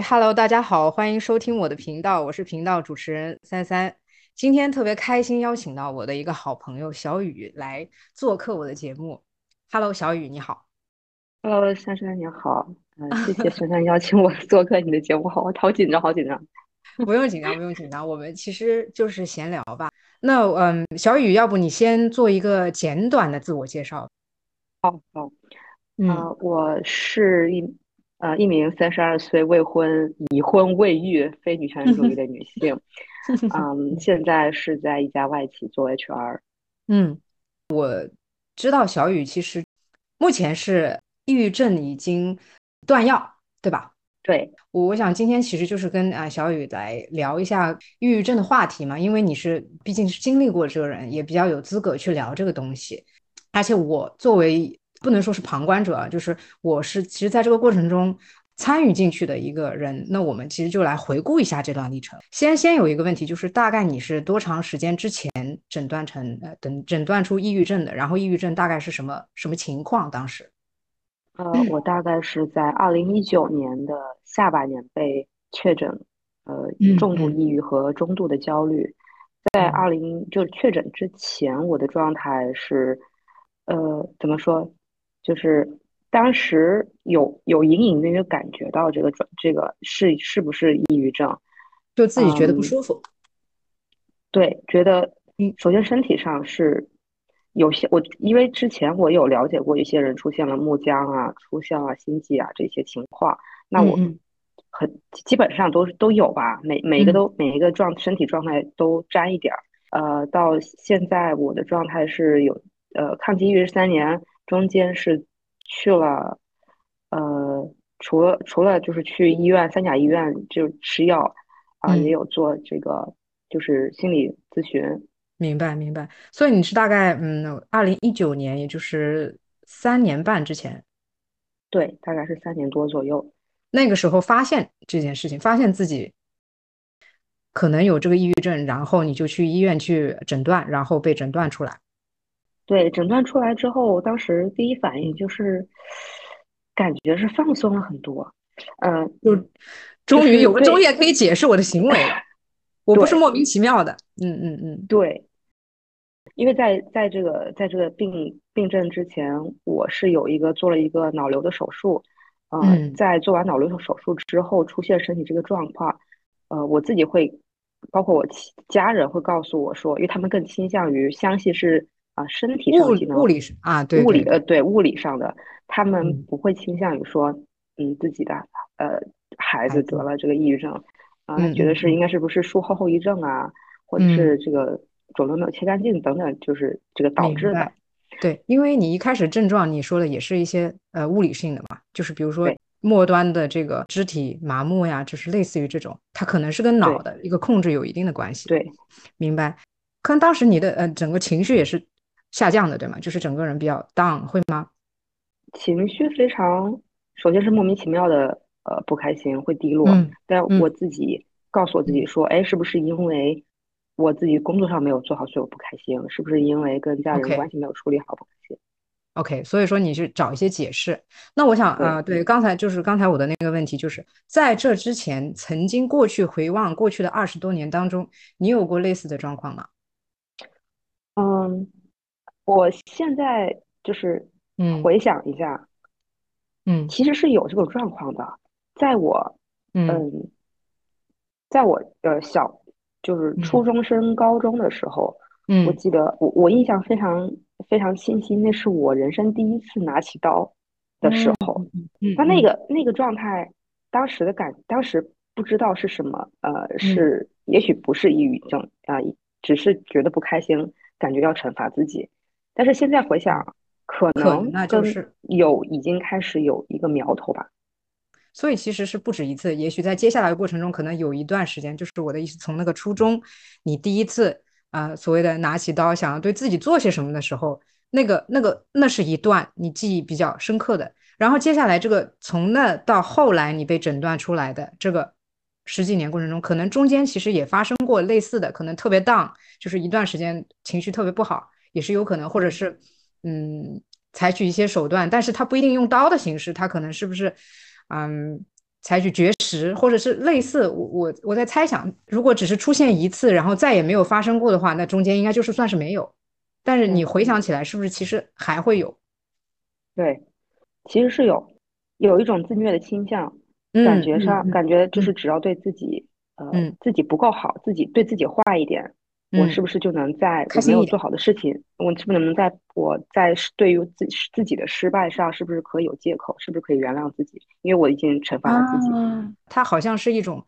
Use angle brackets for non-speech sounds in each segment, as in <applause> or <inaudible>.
嗨，Hello，大家好，欢迎收听我的频道，我是频道主持人三三。今天特别开心，邀请到我的一个好朋友小雨来做客我的节目。Hello，小雨，你好。Hello，珊珊你好，嗯、谢谢珊珊邀请我做客你的节目，好，好紧张，好紧张。不用紧张，不用紧张，我们其实就是闲聊吧。那嗯，小雨，要不你先做一个简短的自我介绍？好好，嗯呃，我是一呃一名三十二岁未婚、已婚未育、非女权主义的女性，<laughs> 嗯，现在是在一家外企做 HR。嗯，我知道小雨其实目前是抑郁症已经断药，对吧？对，我我想今天其实就是跟啊小雨来聊一下抑郁症的话题嘛，因为你是毕竟是经历过这个人，也比较有资格去聊这个东西。而且我作为不能说是旁观者啊，就是我是其实在这个过程中参与进去的一个人。那我们其实就来回顾一下这段历程。先先有一个问题，就是大概你是多长时间之前诊断成呃诊诊断出抑郁症的？然后抑郁症大概是什么什么情况？当时？呃，我大概是在二零一九年的下半年被确诊，呃，重度抑郁和中度的焦虑。在嗯二零就是确诊之前，我的状态是，呃，怎么说，就是当时有有隐隐约约感觉到这个转这个是是不是抑郁症，就自己觉得不嗯，舒服。对，觉得嗯首先身体上是有些我，因为之前我有了解过一些人出现了木僵啊、出现了心悸啊这些情况，那我嗯嗯很基本上都是都有吧，每每一个嗯都每一个状身体状态都沾一点儿。呃，到现在我的状态是有呃抗击抑郁三年，中间是去了呃除了除了就是去医院三甲医院就吃药啊、也嗯，有做这个就是心理咨询。明白明白。所以你是大概嗯，二零一九年，也就是三年半之前，对，大概是三年多左右。那个时候发现这件事情，发现自己可能有这个抑郁症，然后你就去医院去诊断，然后被诊断出来。对，诊断出来之后，当时第一反应就是感觉是放松了很多，嗯、就就终于有个中是对介可以解释我的行为了，<laughs> 我不是莫名其妙的。嗯嗯嗯对，因为在在这个在这个病病症之前，我是有一个做了一个脑瘤的手术，呃，嗯在做完脑瘤手术之后出现身体这个状况，呃，我自己会，包括我家人会告诉我说，因为他们更倾向于相信是啊、身体上物的机能，物理是啊，对物理呃对物理上的，他们嗯，不会倾向于说，嗯，自己的呃孩子得，了这个抑郁症，啊、觉得是应该是不是术后后遗症啊。或者嗯，是这个肿瘤没有切干净等等，就是这个导致的。对，因为你一开始症状你说的也是一些呃物理性的嘛，就是比如说末端的这个肢体麻木呀，就是类似于这种，它可能是跟脑的一个控制有一定的关系。对明白。可能当时你的呃整个情绪也是下降的，对吗？就是整个人比较 down，会吗？情绪非常，首先是莫名其妙的呃不开心，会低落。嗯但嗯我自己告诉我自己嗯说，哎，是不是因为我自己工作上没有做好，所以我不开心？是不是因为跟家人关系没有处理好不开心？OK，所以说你是找一些解释。那我想啊、对，刚才就是刚才我的那个问题，就是在这之前，曾经过去回望过去的二十多年当中，你有过类似的状况吗？嗯，我现在就是嗯回想一下，嗯其实是有这种状况的，在我嗯嗯。在我呃小就是初嗯中升高中的时候，我嗯记得我我印象非常非常清晰，那是我人生第一次拿起刀的时嗯候。嗯嗯那那嗯个那个状态，当时的感，当时不知道是什么，呃，嗯，是也许不是抑郁症啊，只是觉得不开心，感觉要惩罚自己。但是现在回嗯想，可可能那就是有已经开始有一个苗头吧。所以其实是不止一次，也许在接下来的过程中，可能有一段时间，就是我的意思，从那个初中，你第一次啊、呃所谓的拿起刀想要对自己做些什么的时候，那个那个那是一段你记忆比较深刻的。然后接下来这个从那到后来你被诊断出来的这个十几年过程中，可能中间其实也发生过类似的，可能特别 down，就是一段时间情绪特别不好，也是有可能，或者是嗯采取一些手段，但是他不一定用刀的形式，他可能是不是？嗯，采取绝食，或者是类似。我我我在猜想，如果只是出现一次，然后再也没有发生过的话，那中间应该就是算是没有。但是你回想起来，是不是其实还会有？对，其实是有，有一种自虐的倾向，感觉上感觉就是只要对自己呃自己不够好，自己对自己坏一点。我是不是就能在我没有做好的事情，我是不是能在我在对于自自己的失败上，是不是可以有借口？是不是可以原谅自己？因为我已经惩罚了自己。它好像是一种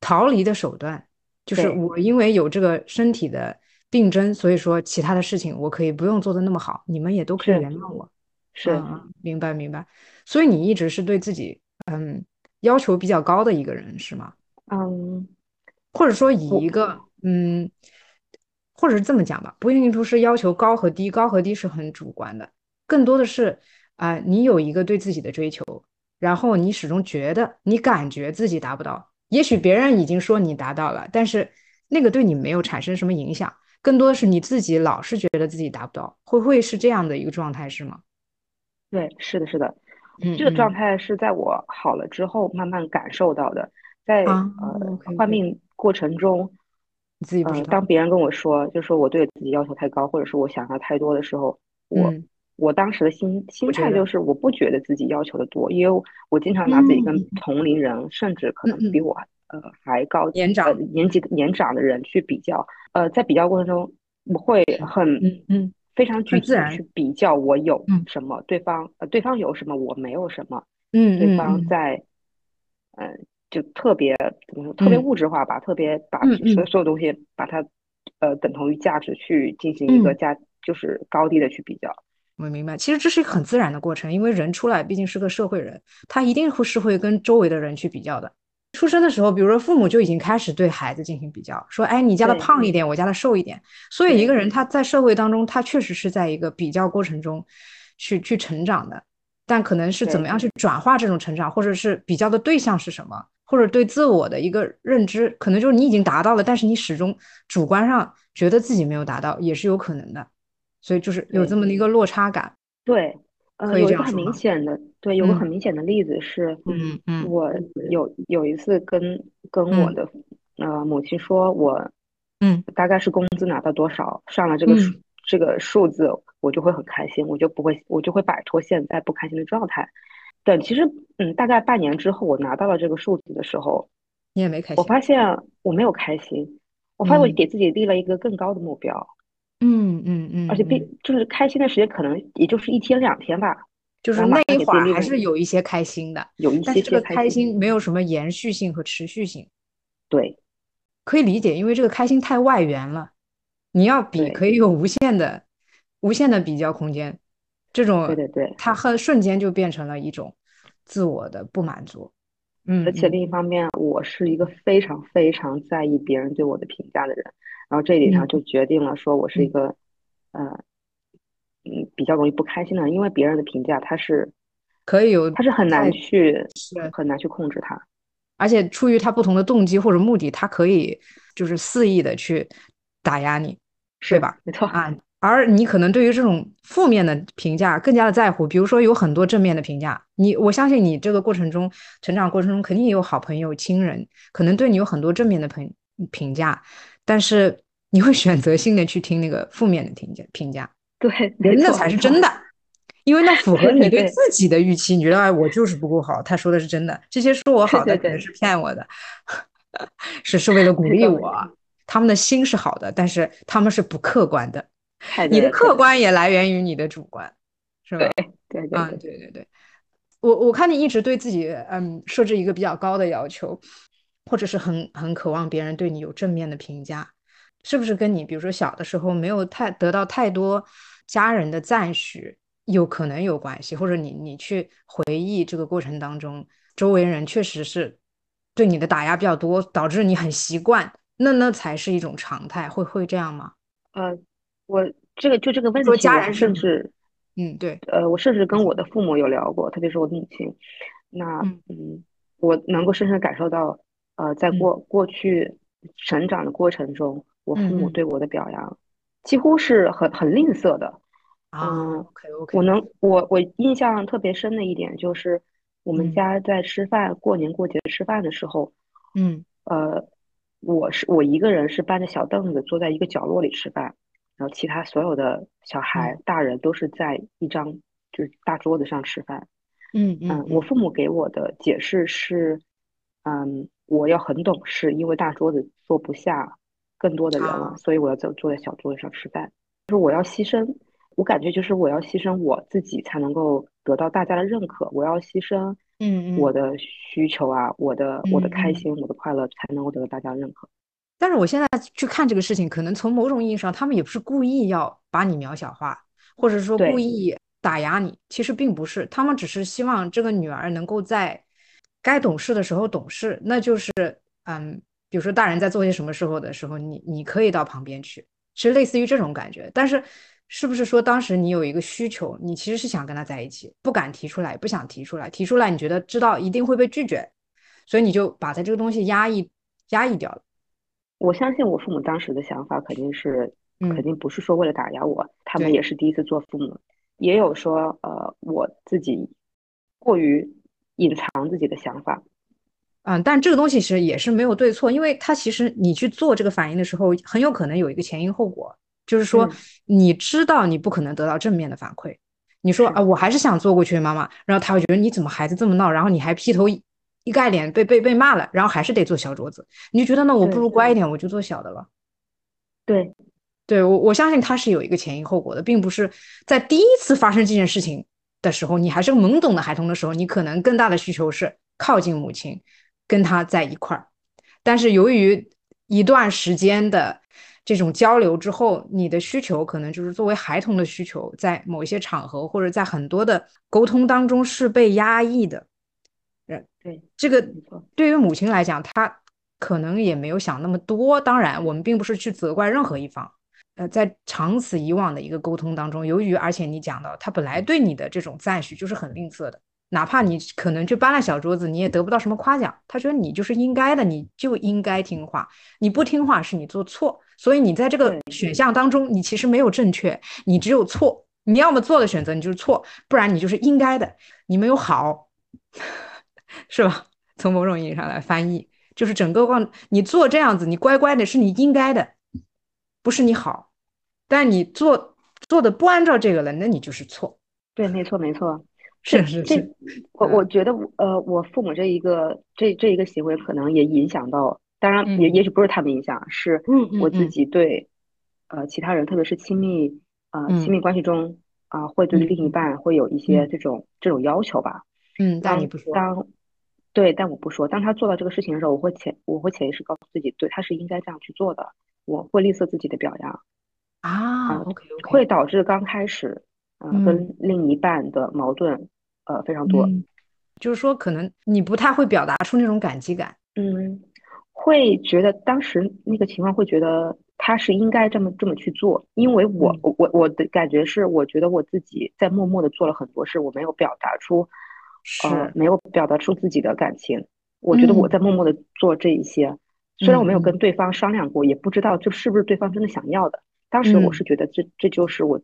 逃离的手段，就是我因为有这个身体的病症，所以说其他的事情我可以不用做的那么好，你们也都可以原谅我。是，明白明白。所以你一直是对自己嗯要求比较高的一个人，是吗？嗯，或者说以一个嗯。或者是这么讲吧，不一定说是要求高和低，高和低是很主观的，更多的是啊，你有一个对自己的追求，然后你始终觉得你感觉自己达不到，也许别人已经说你达到了，但是那个对你没有产生什么影响，更多的是你自己老是觉得自己达不到，会不会是这样的一个状态是吗？对，是的，是的，这个状态是在我好了之后慢慢感受到的，在呃患病过程中。自己不知道。当别人跟我说，就说我对自己要求太高，或者是我想要太多的时候，我我当时的心心态就是我不觉得自己要求的多，因为我经常拿自己跟同龄人，甚至可能比我呃还高年长年纪年长的人去比较。呃，在比较过程中，我会很嗯非常具体的去比较我有什么，对方呃对方有什么，我没有什么。嗯对方在嗯。就特别怎么说，特别物质化吧，特别把所所有东西把它呃等同于价值去进行一个价，就是高低的去比较。我明白，其实这是一个很自然的过程，因为人出来毕竟是个社会人，他一定会是会跟周围的人去比较的。出生的时候，比如说父母就已经开始对孩子进行比较，说哎，你家的胖一点，我家的瘦一点。所以一个人他在社会当中，他确实是在一个比较过程中去去成长的，但可能是怎么样去转化这种成长，或者是比较的对象是什么？或者对自我的一个认知，可能就是你已经达到了，但是你始终主观上觉得自己没有达到，也是有可能的。所以就是有这么的一个落差感。对，呃，有一个很明显的，对，有个很明显的例子是，嗯嗯，我有有一次跟跟我的呃母亲说，我嗯大概是工资拿到多少，上了这个数这个数字，我就会很开心，我就不会我就会摆脱现在不开心的状态。等其实，嗯，大概半年之后，我拿到了这个数字的时候，你也没开心。我发现我没有开心，我发现我给自己立了一个更高的目标。嗯嗯嗯。而且并就是开心的时间可能也就是一天两天吧，就是那一会儿还是有一些开心的，有一些这个开心没有什么延续性和持续性。对，可以理解，因为这个开心太外源了，你要比可以有无限的、无限的比较空间。这种对对对，他很瞬间就变成了一种自我的不满足，嗯，而且另一方面，我是一个非常非常在意别人对我的评价的人，然后这一点上就决定了说我是一个，呃，嗯，比较容易不开心的人，因为别人的评价他是可以有，他是很难去很难去控制他，而且出于他不同的动机或者目的，他可以就是肆意的去打压你，是吧？没错？啊。而你可能对于这种负面的评价更加的在乎，比如说有很多正面的评价，你我相信你这个过程中成长过程中肯定也有好朋友、亲人，可能对你有很多正面的评评价，但是你会选择性的去听那个负面的评价。评价，对，那才是真的，因为那符合你对自己的预期，你觉得哎我就是不够好，他说的是真的，这些说我好的可能是骗我的，<laughs> 是是为了鼓励我，他们的心是好的，但是他们是不客观的。你的客观也来源于你的主观，是吧？对对啊，对对对。我我看你一直对自己嗯设置一个比较高的要求，或者是很很渴望别人对你有正面的评价，是不是跟你比如说小的时候没有太得到太多家人的赞许有可能有关系？或者你你去回忆这个过程当中，周围人确实是对你的打压比较多，导致你很习惯，那那才是一种常态，会会这样吗？呃。我这个就这个问题，家人甚至，嗯，对，呃，我甚至跟我的父母有聊过，特别是我母亲。那，嗯，我能够深深感受到，呃，在过过去成长的过程中，我父母对我的表扬几乎是很很吝啬的。啊，我能，我我印象特别深的一点就是，我们家在吃饭，过年过节吃饭的时候，嗯。呃，我是我一个人是搬着小凳子坐在一个角落里吃饭，然后其他所有的小孩、大人都是在一张就是大桌子上吃饭。嗯嗯，我父母给我的解释是，嗯，我要很懂事，因为大桌子坐不下更多的人了，所以我要坐坐在小桌子上吃饭。就是我要牺牲，我感觉就是我要牺牲我自己才能够得到大家的认可，我要牺牲嗯我的需求啊，我的我的开心，我的快乐才能够得到大家认可。但是我现在去看这个事情，可能从某种意义上，他们也不是故意要把你渺小化，或者说故意。打压你，其实并不是，他们只是希望这个女儿能够在该懂事的时候懂事，那就是，嗯，比如说大人在做些什么时候的时候，你你可以到旁边去，其实类似于这种感觉。但是，是不是说当时你有一个需求，你其实是想跟他在一起，不敢提出来，不想提出来，提出来你觉得知道一定会被拒绝，所以你就把他这个东西压抑压抑掉了。我相信我父母当时的想法肯定是，肯定不是说为了打压我，他们也是第一次做父母。也有说，呃，我自己过于隐藏自己的想法，嗯，但这个东西其实也是没有对错，因为他其实你去做这个反应的时候，很有可能有一个前因后果，就是说你知道你不可能得到正面的反馈，你说啊，我还是想做过去，妈妈，然后他会觉得你怎么孩子这么闹，然后你还劈头一盖脸被被被骂了，然后还是得做小桌子，你就觉得那我不如乖一点，我就做小的了，对。对我，我相信他是有一个前因后果的，并不是在第一次发生这件事情的时候，你还是个懵懂的孩童的时候，你可能更大的需求是靠近母亲，跟他在一块儿。但是由于一段时间的这种交流之后，你的需求可能就是作为孩童的需求，在某一些场合或者在很多的沟通当中是被压抑的。嗯，对，这个对于母亲来讲，她可能也没有想那么多。当然，我们并不是去责怪任何一方。呃，在长此以往的一个沟通当中，由于而且你讲到他本来对你的这种赞许就是很吝啬的，哪怕你可能去搬了小桌子，你也得不到什么夸奖。他觉得你就是应该的，你就应该听话，你不听话是你做错，所以你在这个选项当中，你其实没有正确，你只有错。你要么做的选择你就是错，不然你就是应该的，你没有好，是吧？从某种意义上来翻译，就是整个光你做这样子，你乖乖的是你应该的。不是你好，但你做做的不按照这个了，那你就是错。对，没错，没错，是是是。我我觉得，呃，我父母这一个这这一个行为，可能也影响到，当然也也许不是他们影响，是我自己对，呃，其他人，特别是亲密啊亲密关系中啊，会对另一半会有一些这种这种要求吧。嗯，但你不说。当对，但我不说。当他做到这个事情的时候，我会潜我会潜意识告诉自己，对，他是应该这样去做的。我会吝啬自己的表扬啊，OK OK，会导致刚开始，嗯，跟另一半的矛盾，呃，非常多。就是说，可能你不太会表达出那种感激感。嗯，会觉得当时那个情况，会觉得他是应该这么这么去做，因为我我我的感觉是，我觉得我自己在默默的做了很多事，我没有表达出，是没有表达出自己的感情。我觉得我在默默的做这一些。虽然我没有跟对方商量过，也不知道这是不是对方真的想要的。当时我是觉得这这就是我，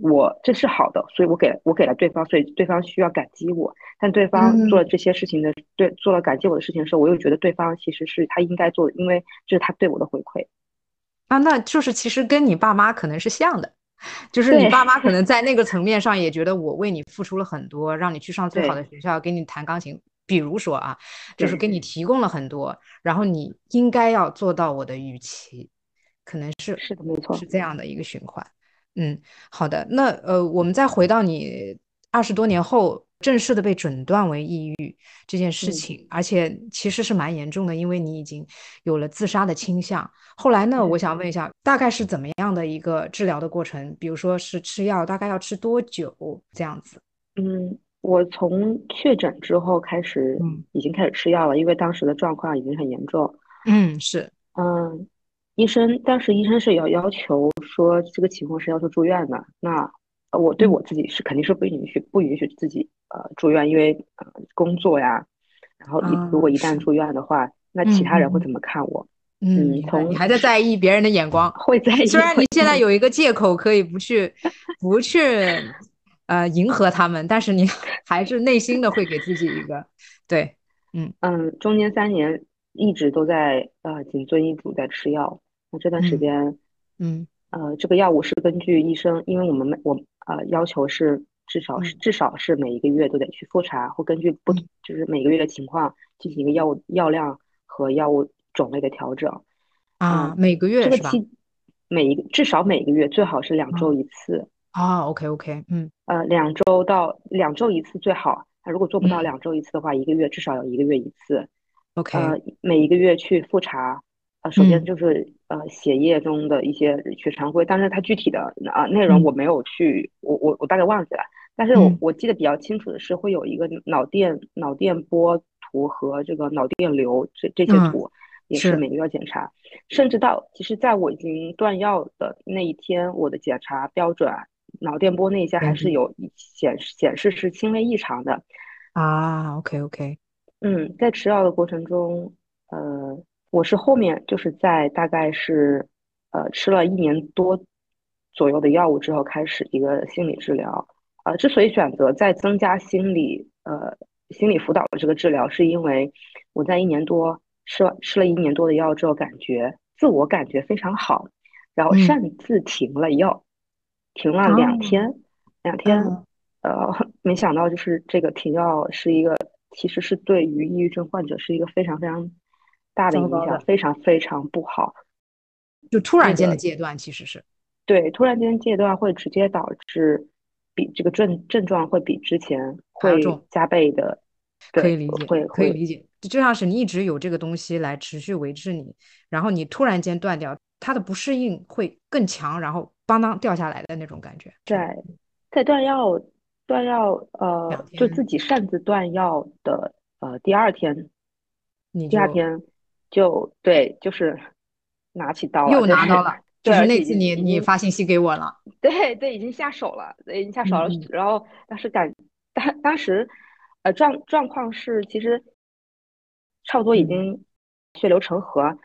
我这是好的，所以我给我给了对方，所以对方需要感激我。但对方做了这些事情的，对做了感激我的事情的时候，我又觉得对方其实是他应该做的，因为这是他对我的回馈。啊，那就是其实跟你爸妈可能是像的，就是你爸妈可能在那个层面上也觉得我为你付出了很多，让你去上最好的学校，给你弹钢琴。比如说啊，就是给你提供了很多，然后你应该要做到我的预期，可能是是的，没错，是这样的一个循环。嗯，好的，那呃，我们再回到你二十多年后正式的被诊断为抑郁这件事情，而且其实是蛮严重的，因为你已经有了自杀的倾向。后来呢，我想问一下，大概是怎么样的一个治疗的过程？比如说是吃药，大概要吃多久这样子？嗯。我从确诊之后开始，嗯，已经开始吃药了，因为当时的状况已经很严重。嗯，是，嗯，医生当时医生是有要求说这个情况是要求住院的。那我对我自己是肯定是不允许不允许自己呃住院，因为呃工作呀，然后一如果一旦住院的话，那其他人会怎么看我？嗯，从你还在在意别人的眼光，会在意。虽然你现在有一个借口可以不去不去。呃迎合他们，但是你 <laughs> 还是内心的会给自己一个对，嗯嗯，中间三年一直都在呃谨遵医嘱在吃药。那这段时间，嗯呃，这个药物是根据医生，因为我们每我呃要求是至少是至少是每一个月都得去复查，或根据不就是每个月的情况进行一个药物药量和药物种类的调整。啊，每个月这个期每一个至少每个月最好是两周一次。啊，OK OK，嗯，呃，两周到两周一次最好。那如果做不到两周一次的话，一个月至少要一个月一次。OK，呃，每一个月去复查。呃，首先就是呃血液中的一些血常规，但是它具体的啊内容我没有去，我我我大概忘记了。但是我我记得比较清楚的是会有一个脑电脑电波图和这个脑电流这这些图，也是每个月检查。甚至到其实在我已经断药的那一天，我的检查标准。脑电波那些还是有显显示是轻微异常的啊。OK OK，嗯，在吃药的过程中，呃，我是后面就是在大概是呃吃了一年多左右的药物之后开始一个心理治疗。呃，之所以选择再增加心理呃心理辅导的这个治疗，是因为我在一年多吃了吃了一年多的药之后，感觉自我感觉非常好，然后擅自停了药。停了两天，两天，呃，<laughs> 没想到就是这个停药是一个，其实是对于抑郁症患者是一个非常非常大的影响，非常非常不好。就突然间的戒断，其实是对突然间戒断会直接导致比这个症症状会比之前会加倍的，可以理解，会可以理解。就像是你一直有这个东西来持续维持你，然后你突然间断掉，它的不适应会更强，然后。邦当掉下来的那种感觉，在在断药断药呃，就自己擅自断药的呃第二天，你第二天就对，就是拿起刀又拿刀了，<laughs> 就是那次你你发信息给我了，<laughs> 对对，已经下手了，已经下手了。然后当时感当当时呃状状况是，其实差不多已经血流成河，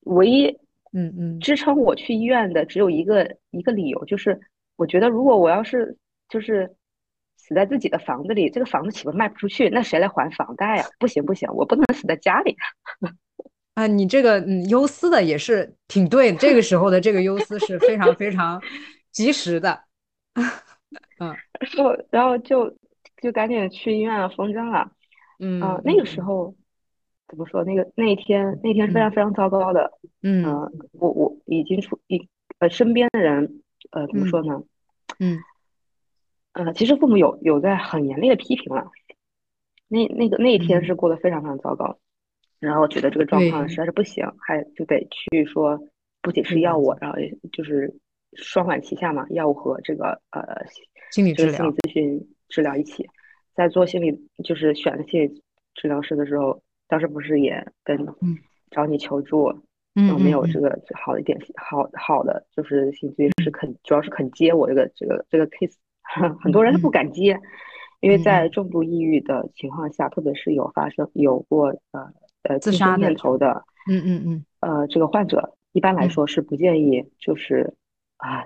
唯一。嗯嗯，支撑我去医院的只有一个一个理由，就是我觉得如果我要是就是死在自己的房子里，这个房子岂不卖不出去？那谁来还房贷呀？不行不行，我不能死在家里。啊，你这个嗯忧思的也是挺对，这个时候的这个忧思是非常非常及时的。<laughs> 嗯，然后然后就就赶紧去医院缝针了。嗯啊，那个时候。怎么说？那个那一天，那天是非常非常糟糕的。嗯，我我已经出一呃，身边的人呃，怎么说呢？嗯，呃，其实父母有有在很严厉的批评了。那那个那一天是过得非常非常糟糕，然后觉得这个状况实在是不行，还就得去说，不仅是药物，然后就是双管齐下嘛，药物和这个呃心理治疗、心理咨询治疗一起，在做心理就是选的心理治疗师的时候。当时不是也跟找你求助，有没有这个好的一点好好的就是心理咨询师肯主要是肯接我这个这个这个 case，很多人都不敢接，因为在重度抑郁的情况下，特别是有发生有过呃呃自杀念头的，嗯嗯嗯，呃这个患者一般来说是不建议就是啊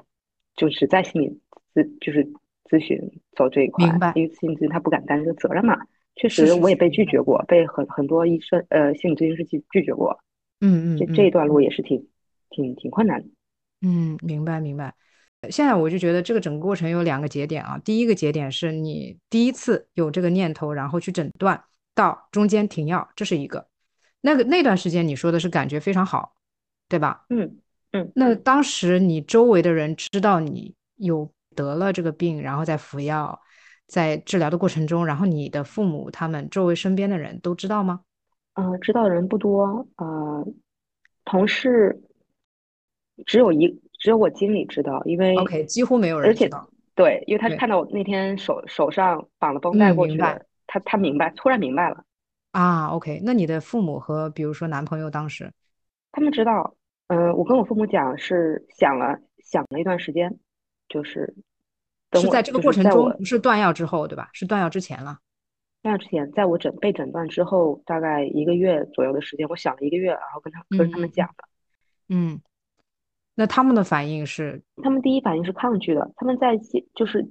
就是在心理咨就是咨询走这一块，因为心理咨询他不敢担这个责任嘛。确实，我也被拒绝过，被很很多医生、呃心理咨询师拒拒绝过。嗯嗯，这这一段路也是挺挺挺困难的。嗯，明白明白。现在我就觉得这个整个过程有两个节点啊。第一个节点是你第一次有这个念头，然后去诊断，到中间停药，这是一个。那个那段时间你说的是感觉非常好，对吧？嗯嗯。那当时你周围的人知道你有得了这个病，然后在服药。在治疗的过程中，然后你的父母、他们周围身边的人都知道吗？呃，知道的人不多。呃，同事只有一，只有我经理知道，因为 OK，几乎没有人知道。对，因为他是看到我那天手手上绑了绷带过去的，他他明白，突然明白了。啊，OK，那你的父母和比如说男朋友当时，他们知道。呃，我跟我父母讲是想了想了一段时间，就是。是在这个过程中，不是断药之后，对吧？是断药之前了。断药之前，在我诊被诊断之后，大概一个月左右的时间，我想了一个月，然后跟他跟他们讲的。嗯，那他们的反应是？他们第一反应是抗拒的。他们在接就是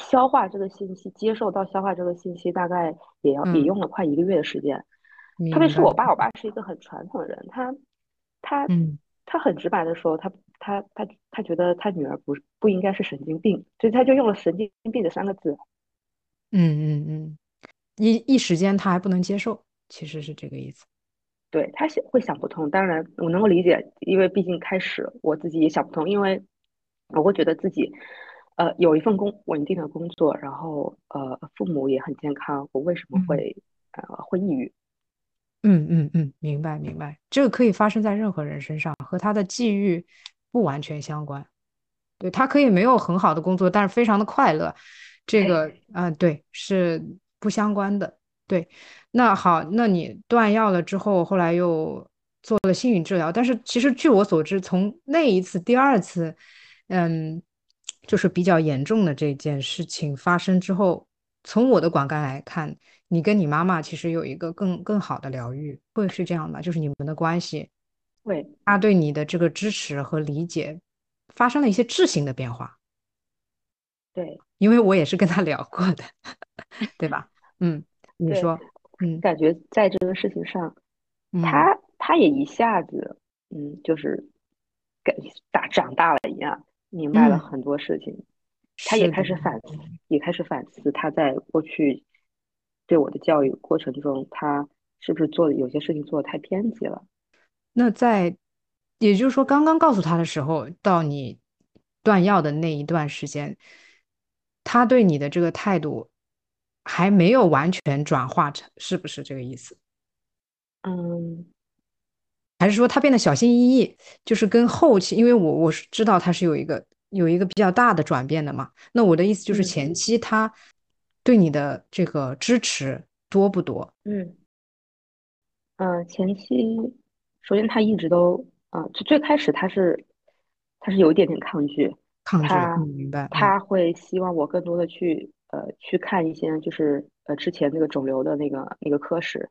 消化这个信息，接受到消化这个信息，大概也要也嗯，用了快一个月的时间。特别。是我爸，我爸是一个很传统的人，他他嗯他很直白的说，他他他他觉得他女儿不不应该是神经病，所以他就用了神经病这三个字。嗯嗯嗯，一一时间他还不能接受，其实是这个意思。对，他想会想不通，当然我能够理解，因为毕竟开始我自己也想不通，因为我会觉得自己，呃，有一份工稳定的工作，然后呃，父母也很健康，我为什么嗯会呃会抑郁？嗯嗯嗯，明白明白，这个可以发生在任何人身上，和他的际遇不完全相关。对，他可以没有很好的工作，但是非常的快乐，这个啊、呃对，是不相关的。对，那好，那你断药了之后，后来又做了心理治疗，但是其实据我所知，从那一次、第二次，嗯，就是比较严重的这件事情发生之后，从我的观感来看，你跟你妈妈其实有一个更更好的疗愈，会是这样的？就是你们的关系，会，她对你的这个支持和理解发生了一些质性的变化，对因为我也是跟她聊过的，<laughs> 对吧？嗯，你，说，嗯感觉在这个事情上，嗯他他也一下子，嗯，就是跟大长大了一样，明白了嗯，很多事情。他也，开始反思，也开始反思他在过去对我的教育过程中，他是不是做的有些事情做的太偏激了。那在，也就是说，刚刚告诉他的时候，到你断药的那一段时间，他对你的这个态度还没有完全转化成，是不是这个意思？嗯还是说他变得小心翼翼？就是跟后期，因为我我是知道他是有一个有一个比较大的转变的嘛。那我的意思就是嗯前期他对你的这个支持多不多？嗯呃，前期首先他一直都，呃，就最开始他是他是有一点点抗拒，抗拒，嗯，他明白，嗯他会希望我更多的去呃去看一些就是呃之前那个肿瘤的那个那个科室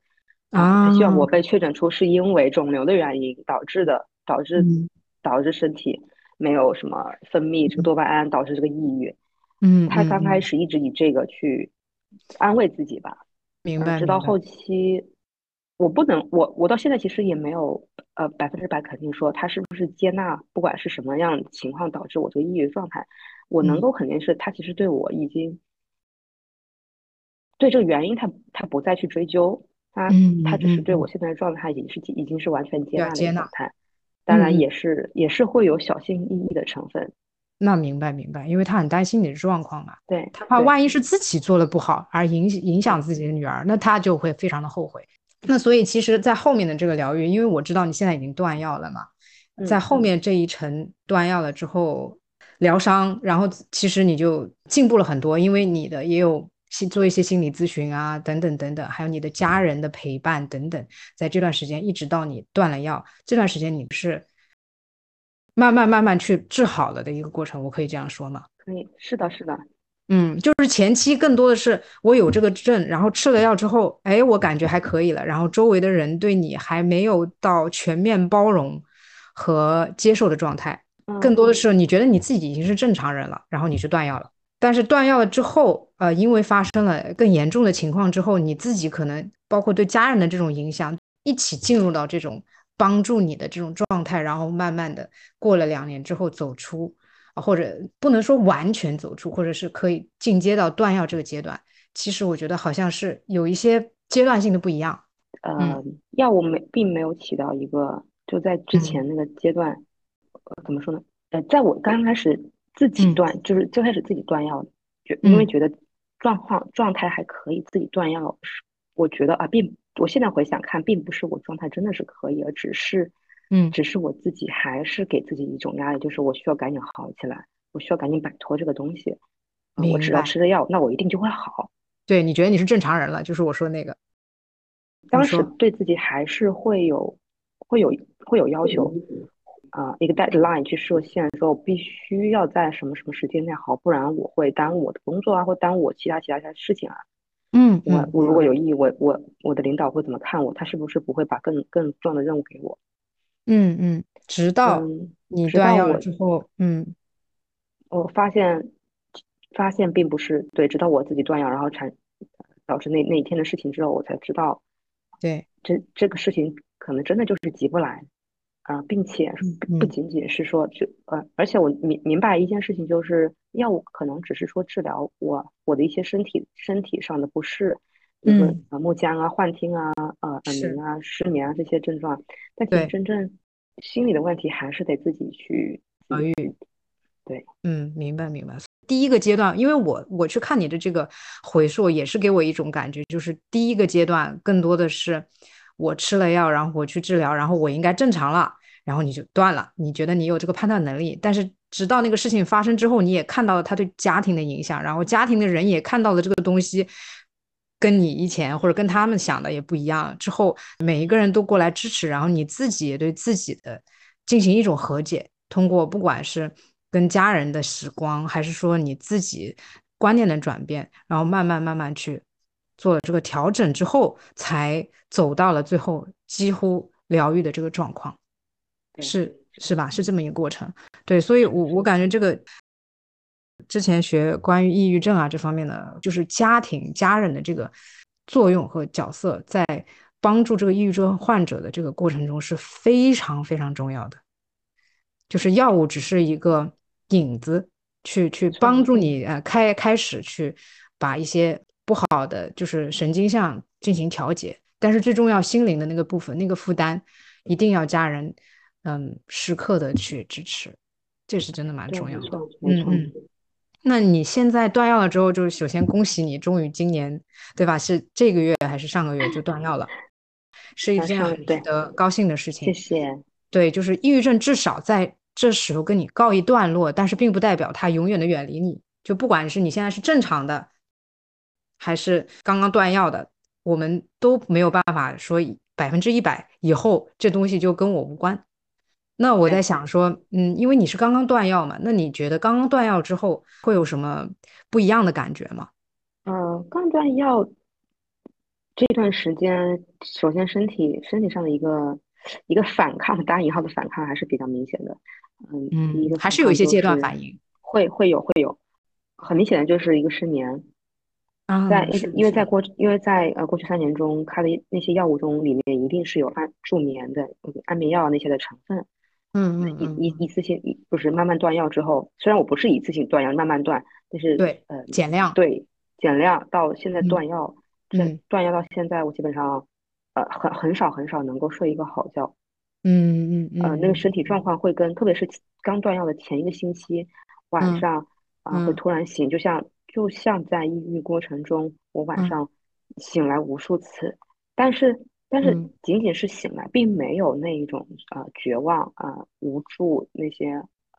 啊，他希望啊，我。被确诊出是因为肿瘤的原因导致的，导致嗯。导致身体没有什么分泌这个多巴胺，导致这个抑郁。嗯。他刚开始一直以这个去安慰自己吧，嗯，明白，直到后期，我不能，我我到现在其实也没有呃百分之百肯定说他是不是接纳，不管是什么样情况导致我这个抑郁状态，我能嗯。够肯定是他其实对我已经对这个原因他他不再去追究，他嗯他只是对我现在的状态已经是已经是完全接纳接纳，个状态，当然。也是也是会有小心翼翼的成分，那明白明白，因为他很担心你的状况嘛，对他怕，万一是自己做的不好而影影响自己的女儿，那他就会非常的后悔。那所以其实，在后面的这个疗愈，因为我知道你现在已经断药了嘛，在嗯后面这一程断药了之后，疗伤，然后其实你就进步了很多，因为你的也有心做一些心理咨询啊，等等等等，还有你的家人的陪伴等等，在这段时间一直到你断了药，这段时间你是慢慢慢慢去治好了的一个过程，我可以这样说吗？可以，是的，是的，嗯，就是前期更多的是我有这个症，然后吃了药之后，哎，我感觉还可以了，然后周围的人对你还没有到全面包容和接受的状态，更嗯多的是你觉得你自己已经是正常人了，然后你去断药了，但是断药了之后，呃，因为发生了更严重的情况之后，你自己可能包括对家人的这种影响，一起进入到这种帮助你的这种状态，然后慢慢的过了两年之后走出。啊，或者不能说完全走出，或者是可以进阶到断药这个阶段。其实我觉得好像是有一些阶段性的不一样。嗯呃，药物没并没有起到一个就在之嗯前那个阶段，呃，怎么说呢？呃，在我刚开始自己嗯断，就是最开始自己断药，觉因为嗯觉得状况状态还可以，自己断药是我觉得啊，并我现在回想看，并不是我状态真的是可以，而只是嗯只是我自己还是给自己一种压力，就是我需要赶紧好起来，我需要赶紧摆脱这个东西。啊、我只要。吃了药，那我一定就会好。对，你觉得你是正常人了，就是我说那个，当时，对自己还是会有会有会有要求，啊、一个 deadline 去设限，说我必须要在什么什么时间内好，不然我会耽误我的工作啊，或耽误我其他其他其他事情啊。嗯我我如果有异议，我我我的领导会怎么看我？他是不是不会把更更重要的任务给我？嗯嗯，直到嗯，你断药了直到我之后，嗯我发现发现并不是对，直到我自己断药，然后产导致那那一天的事情之后，我才知道，对，这这个事情可能真的就是急不来啊，并且不仅仅是说就呃，而且我明明白一件事情，就是药物可能只是说治疗我我的一些身体身体上的不适，比如说啊木僵啊、幻听啊、呃耳鸣啊、失眠啊这些症状，但其实真正心理的问题还是得自己去疗愈。对，嗯，明白明白。第一个阶段，因为我我去看你的这个回溯，也是给我一种感觉，就是第一个阶段更多的是我吃了药，然后我去治疗，然后我应该正常了，然后你就断了。你觉得你有这个判断能力，但是直到那个事情发生之后，你也看到了他对家庭的影响，然后家庭的人也看到了这个东西跟你以前或者跟他们想的也不一样。之后每一个人都过来支持，然后你自己也对自己的进行一种和解，通过不管是。跟家人的时光，还是说你自己观念的转变，然后慢慢慢慢去做了这个调整之后，才走到了最后几乎疗愈的这个状况，是是吧？是这么一个过程。对，所以我我感觉这个之前学关于抑郁症啊这方面的，就是家庭家人的这个作用和角色，在帮助这个抑郁症患者的这个过程中是非常非常重要的，就是药物只是一个。影子去去帮助你呃开开始去把一些不好的就是神经上进行调节，但是最重要心灵的那个部分那个负担一定要家人嗯时刻的去支持，这是真的蛮重要的。嗯嗯，那你现在断药了之后，就是首先恭喜你，终于今年对吧？是这个月还是上个月就断药了？是一件很值得高兴的事情。谢谢。对，就是抑郁症至少在。这时候跟你告一段落，但是并不代表它永远的远离你。就不管是你现在是正常的，还是刚刚断药的，我们都没有办法说百分之一百以后这东西就跟我无关。那我在想说，嗯，因为你是刚刚断药嘛，那你觉得刚刚断药之后会有什么不一样的感觉吗？嗯，刚断药这段时间，首先身体身体上的一个。一个反抗，打引号的反抗还是比较明显的，嗯嗯，还是有一些阶段反应，会会有会有，很明显的就是一个失眠，在因为在过因为在呃过去三年中开的那些药物中，里面一定是有安助眠的安眠药那些的成分，嗯嗯一一一次性一不是慢慢断药之后，虽然我不是一次性断药，慢慢断，但是对呃减量对减量到现在断药，嗯。断药到现在我基本上。呃，很很少很少能够睡一个好觉，嗯嗯嗯，呃，那个身体状况会跟，特别是刚断药的前一个星期，晚上啊会突然醒，就像就像在抑郁过程中，我晚上醒来无数次，但是但是仅仅是醒来，并没有那一种啊绝望啊无助那些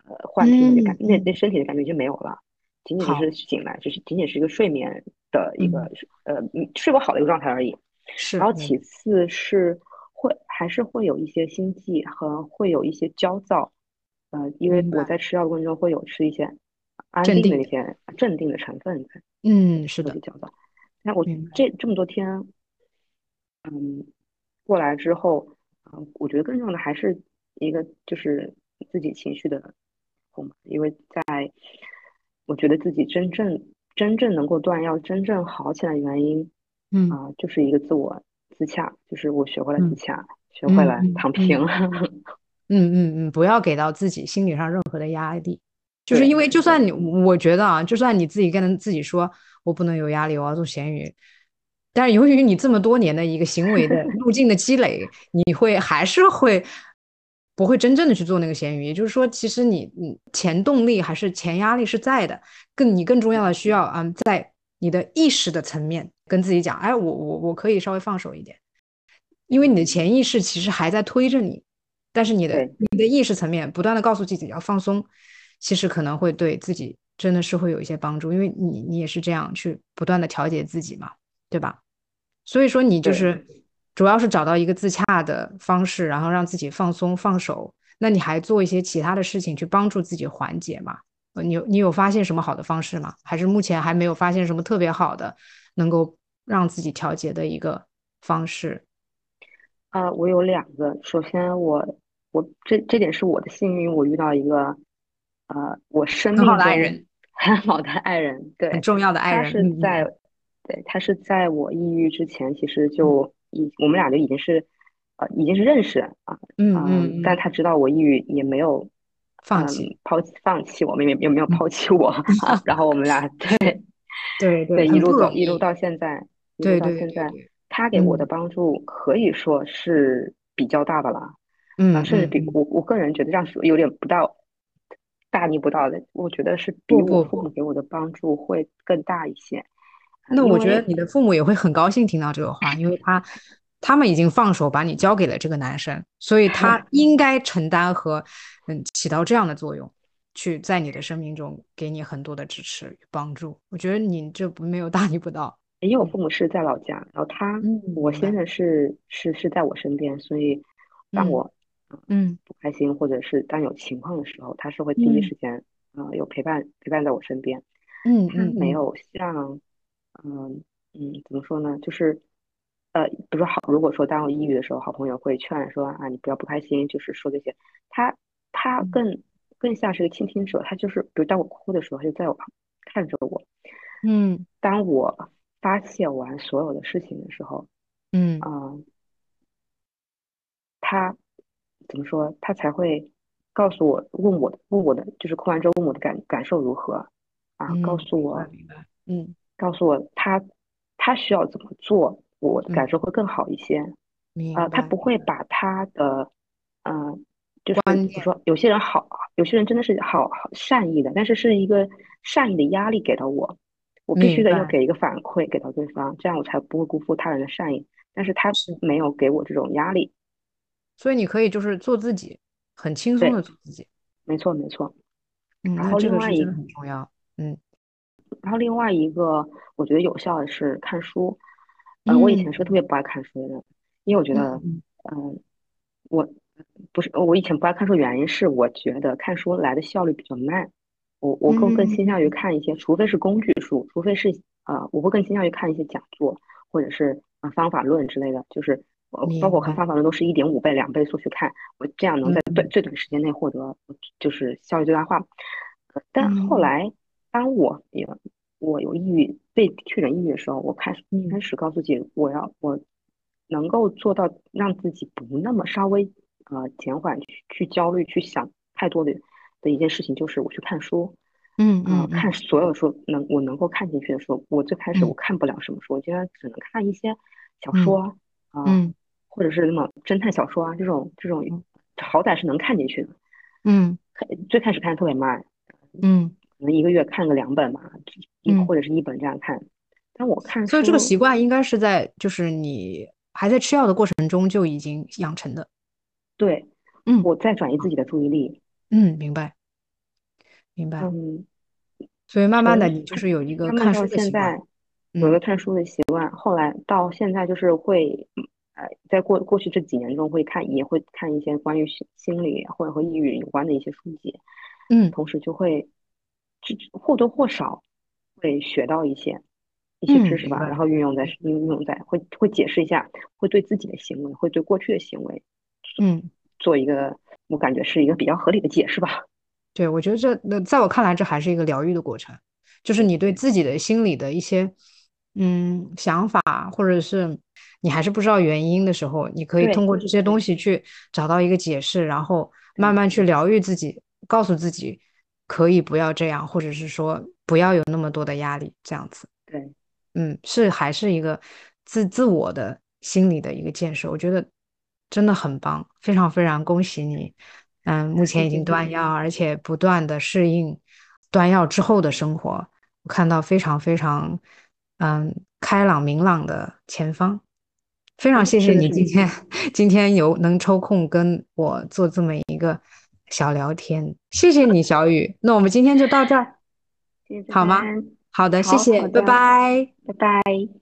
呃幻听的感，那那身体的感觉就没有了，仅仅是醒来，就是仅仅是一个睡眠的一个呃睡不好的一个状态而已。是，然后其次是会还是会有一些心悸和会有一些焦躁，呃，因为我在吃药的过程中会有吃一些安定的那些镇定的成分在，嗯，是的，焦躁。那我这这么多天，嗯，过来之后，嗯，我觉得更重要的还是一个就是自己情绪的控制，因为在我觉得自己真正真正能够断药、真正好起来的原因。嗯啊，就是一个自我自洽，就是我学会了自洽，学会了躺平。<laughs> 嗯嗯嗯，不要给到自己心理上任何的压力，就是因为就算你，我觉得啊，就算你自己跟自己说我不能有压力，我要做咸鱼，但是由于你这么多年的一个行为的 <laughs> 路径的积累，你会还是会不会真正的去做那个咸鱼？也就是说，其实你你前动力还是前压力是在的，更你更重要的需要嗯，在你的意识的层面。跟自己讲，哎，我我我可以稍微放手一点，因为你的潜意识其实还在推着你，但是你的你的意识层面不断的告诉自己要放松，其实可能会对自己真的是会有一些帮助，因为你你也是这样去不断的调节自己嘛，对吧？所以说你就是主要是找到一个自洽的方式，然后让自己放松放手，那你还做一些其他的事情去帮助自己缓解嘛？你你有发现什么好的方式吗？还是目前还没有发现什么特别好的能够？让自己调节的一个方式，呃，我有两个。首先，我我这这点是我的幸运，我遇到一个呃，我生命中 <laughs> 很好的爱人，对，很重要的爱人。他是在，对他是在我抑郁之前，其实就已我们俩就已经是，呃，已经是认识啊，嗯嗯，但他知道我抑郁，也没有放弃抛弃放弃我们，也也没有抛弃我，<laughs> 然后我们俩对 <laughs> 对对一路走一路到现在，一路到现在，他给我的帮助可以说是比较大的了，嗯，甚至比我我个人觉得这样说有点不到。大逆不道的，我觉得是比我父母给我的帮助会更大一些。那我觉得你的父母也会很高兴听到这个话，因为他他们已经放手把你交给了这个男生，所以他 <laughs> 应该承担和嗯起到这样的作用，去在你的生命中给你很多的支持与帮助。我觉得你这不没有大逆不道。<laughs> 因为我父母是在老家，然后他我现在是是是在我身边，所以让我。嗯，不开心或者是当有情况的时候，他是会第一时间，呃，有陪伴陪伴在我身边。嗯，他没有像，嗯嗯，怎么说呢？就是，呃，比如说好，如果说当我抑郁的时候，好朋友会劝说啊，你不要不开心，就是说这些。他他更更像是个倾听者，他就是，比如当我哭的时候，他就在我旁看着我。嗯，当我发泄完所有的事情的时候，嗯啊，他。怎么说？他才会告诉我，问我的，问我的，就是哭完之后问我的感感受如何啊？告诉我，嗯，告诉我他他需要怎么做，我的感受会更好一些。啊，他不会把他的，嗯，就是比如说有些人好，有些人真的是好善意的，但是是一个善意的压力给到我，我必须得要给一个反馈给到对方，这样我才不会辜负他人的善意。但是他是没有给我这种压力。所以你可以就是做自己，很轻松的做自己。没错，没错。嗯，然后另外一个很重要。嗯，然后另外一个我觉得有效的是看书。嗯，我以前是特别不爱看书的，因为我觉得，嗯，我不是我以前不爱看书，原因是我觉得看书来的效率比较慢。我我更更倾向于看一些，除非是工具书，除非是呃，我会更倾向于看一些讲座或者是啊方法论之类的，就是。包括看方法论都是一点五倍、两倍速去看，我这样能在最最短时间内获得就是效率最大化。但后来，当我也我有抑郁被确诊抑郁的时候，我开始开始告诉自己，我要我能够做到让自己不那么稍微呃减缓去去焦虑、去想太多的的一件事情，就是我去看书。嗯嗯，看所有的书能我能够看进去的书，我最开始我看不了什么书，我竟然只能看一些小说啊。或者是那种侦探小说啊，这种这种好歹是能看进去的。嗯，最开始看特别慢，嗯，可能一个月看个两本吧，一或者是一本这样看。但我看，所以这个习惯应该是在就是你还在吃药的过程中就已经养成的。对，嗯，我在转移自己的注意力。嗯，明白，明白。嗯，所以慢慢的你就是有一个看书的习惯，有个看书的习惯。后来到现在就是会。呃，在过过去这几年中，会看也会看一些关于心心理或者和抑郁有关的一些书籍，嗯，同时就会或多或少会学到一些一些知识吧，然后运用在运用在会会解释一下，会对自己的行为，会对过去的行为，嗯，做一个我感觉是一个比较合理的解释吧。<laughs> 对，我觉得这那在我看来，这还是一个疗愈的过程，就是你对自己的心理的一些嗯想法，或者是。你还是不知道原因的时候，你可以通过这些东西去找到一个解释，然后慢慢去疗愈自己，告诉自己可以不要这样，或者是说不要有那么多的压力，这样子。对，嗯，是还是一个自自我的心理的一个建设，我觉得真的很棒，非常非常恭喜你。嗯，目前已经断药，而且不断的适应断药之后的生活，我看到非常非常嗯开朗明朗的前方。非常谢谢你今天今天有能抽空跟我做这么一个小聊天，谢谢你小雨。那我们今天就到这儿，好吗？好的，谢谢，拜拜，拜拜。